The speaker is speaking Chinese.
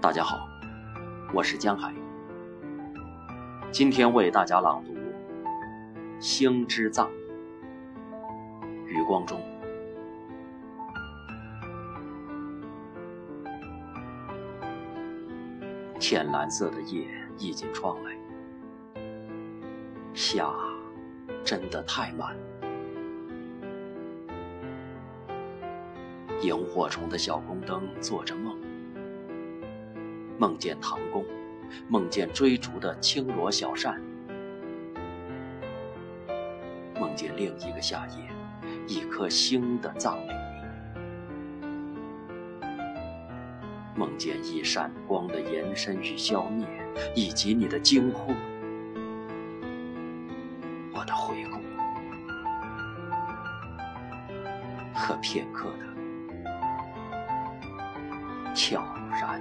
大家好，我是江海，今天为大家朗读《星之葬》，余光中。浅蓝色的夜溢进窗来，夏真的太慢。萤火虫的小宫灯做着梦，梦见唐宫，梦见追逐的青罗小扇，梦见另一个夏夜，一颗星的葬礼，梦见一闪光的延伸与消灭，以及你的惊呼，我的回顾和片刻的。悄然。